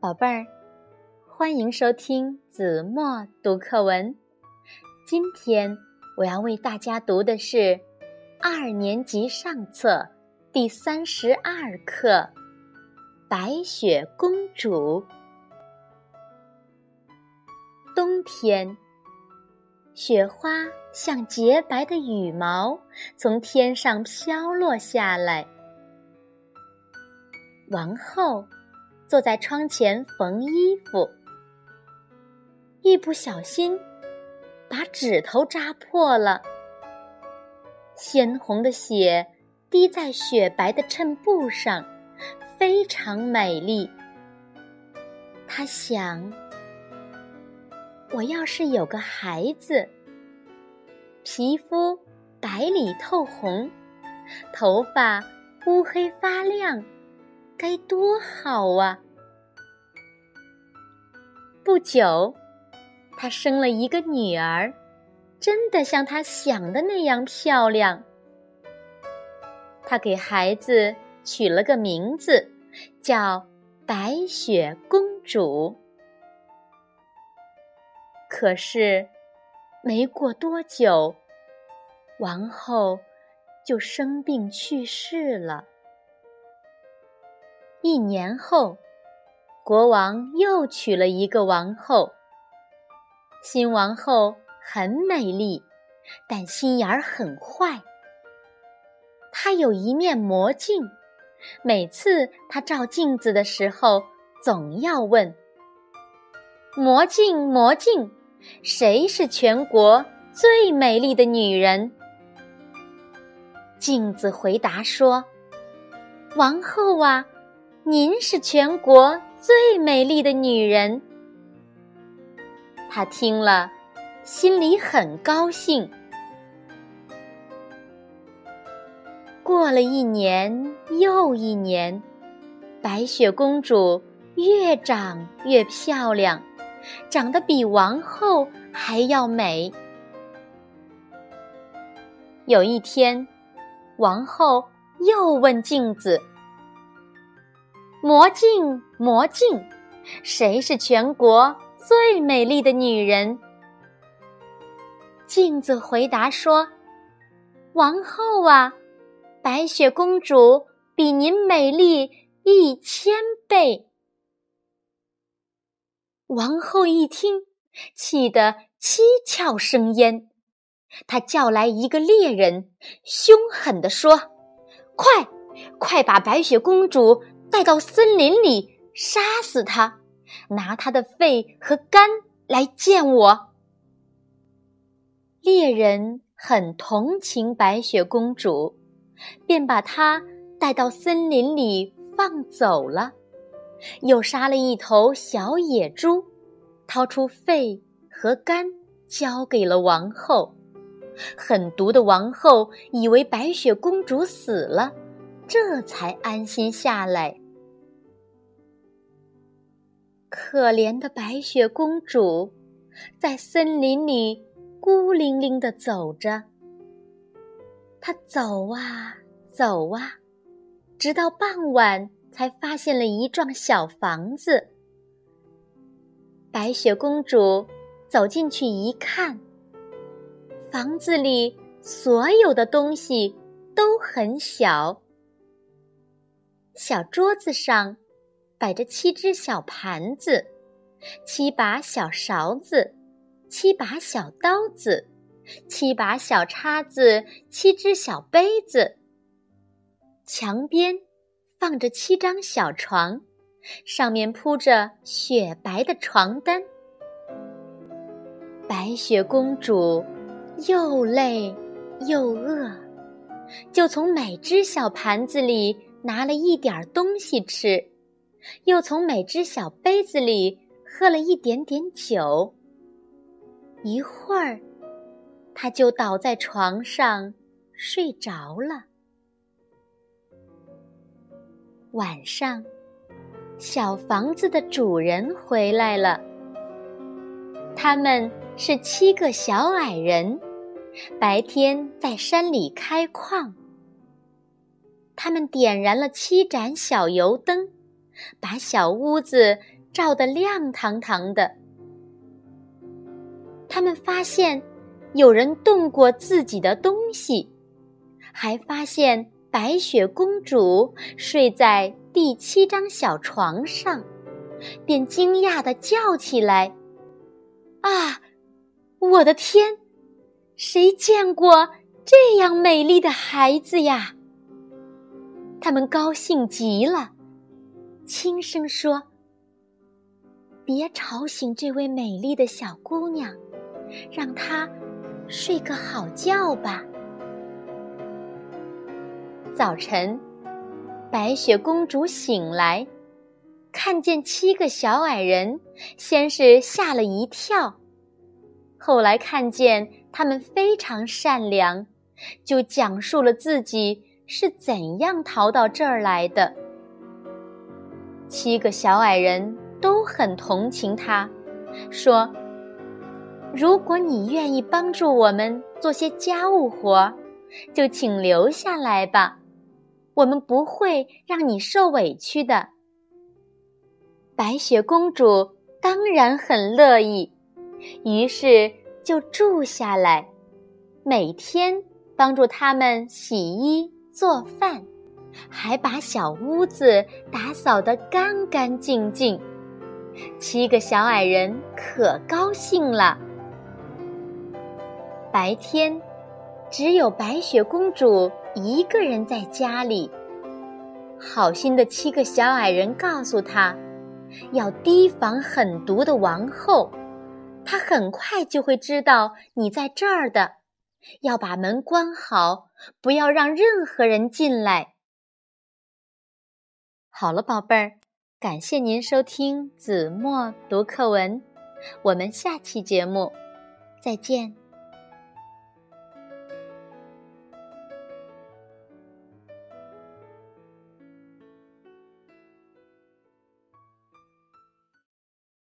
宝贝儿，欢迎收听子墨读课文。今天我要为大家读的是二年级上册第三十二课《白雪公主》。冬天，雪花像洁白的羽毛从天上飘落下来。王后。坐在窗前缝衣服，一不小心把指头扎破了。鲜红的血滴在雪白的衬布上，非常美丽。他想：我要是有个孩子，皮肤白里透红，头发乌黑发亮。该多好啊！不久，她生了一个女儿，真的像她想的那样漂亮。她给孩子取了个名字，叫白雪公主。可是，没过多久，王后就生病去世了。一年后，国王又娶了一个王后。新王后很美丽，但心眼儿很坏。她有一面魔镜，每次她照镜子的时候，总要问：“魔镜，魔镜，谁是全国最美丽的女人？”镜子回答说：“王后啊。”您是全国最美丽的女人。他听了，心里很高兴。过了一年又一年，白雪公主越长越漂亮，长得比王后还要美。有一天，王后又问镜子。魔镜，魔镜，谁是全国最美丽的女人？镜子回答说：“王后啊，白雪公主比您美丽一千倍。”王后一听，气得七窍生烟，她叫来一个猎人，凶狠地说：“快，快把白雪公主！”带到森林里杀死他，拿他的肺和肝来见我。猎人很同情白雪公主，便把她带到森林里放走了，又杀了一头小野猪，掏出肺和肝交给了王后。狠毒的王后以为白雪公主死了，这才安心下来。可怜的白雪公主，在森林里孤零零的走着。她走啊走啊，直到傍晚才发现了一幢小房子。白雪公主走进去一看，房子里所有的东西都很小，小桌子上。摆着七只小盘子，七把小勺子，七把小刀子，七把小叉子，七只小杯子。墙边放着七张小床，上面铺着雪白的床单。白雪公主又累又饿，就从每只小盘子里拿了一点东西吃。又从每只小杯子里喝了一点点酒。一会儿，他就倒在床上睡着了。晚上，小房子的主人回来了。他们是七个小矮人，白天在山里开矿。他们点燃了七盏小油灯。把小屋子照得亮堂堂的。他们发现有人动过自己的东西，还发现白雪公主睡在第七张小床上，便惊讶的叫起来：“啊，我的天！谁见过这样美丽的孩子呀？”他们高兴极了，轻声说：“别吵醒这位美丽的小姑娘，让她睡个好觉吧。”早晨，白雪公主醒来，看见七个小矮人，先是吓了一跳，后来看见他们非常善良，就讲述了自己。是怎样逃到这儿来的？七个小矮人都很同情他，说：“如果你愿意帮助我们做些家务活，就请留下来吧，我们不会让你受委屈的。”白雪公主当然很乐意，于是就住下来，每天帮助他们洗衣。做饭，还把小屋子打扫得干干净净。七个小矮人可高兴了。白天，只有白雪公主一个人在家里。好心的七个小矮人告诉她，要提防狠毒的王后，她很快就会知道你在这儿的。要把门关好，不要让任何人进来。好了，宝贝儿，感谢您收听子墨读课文，我们下期节目再见。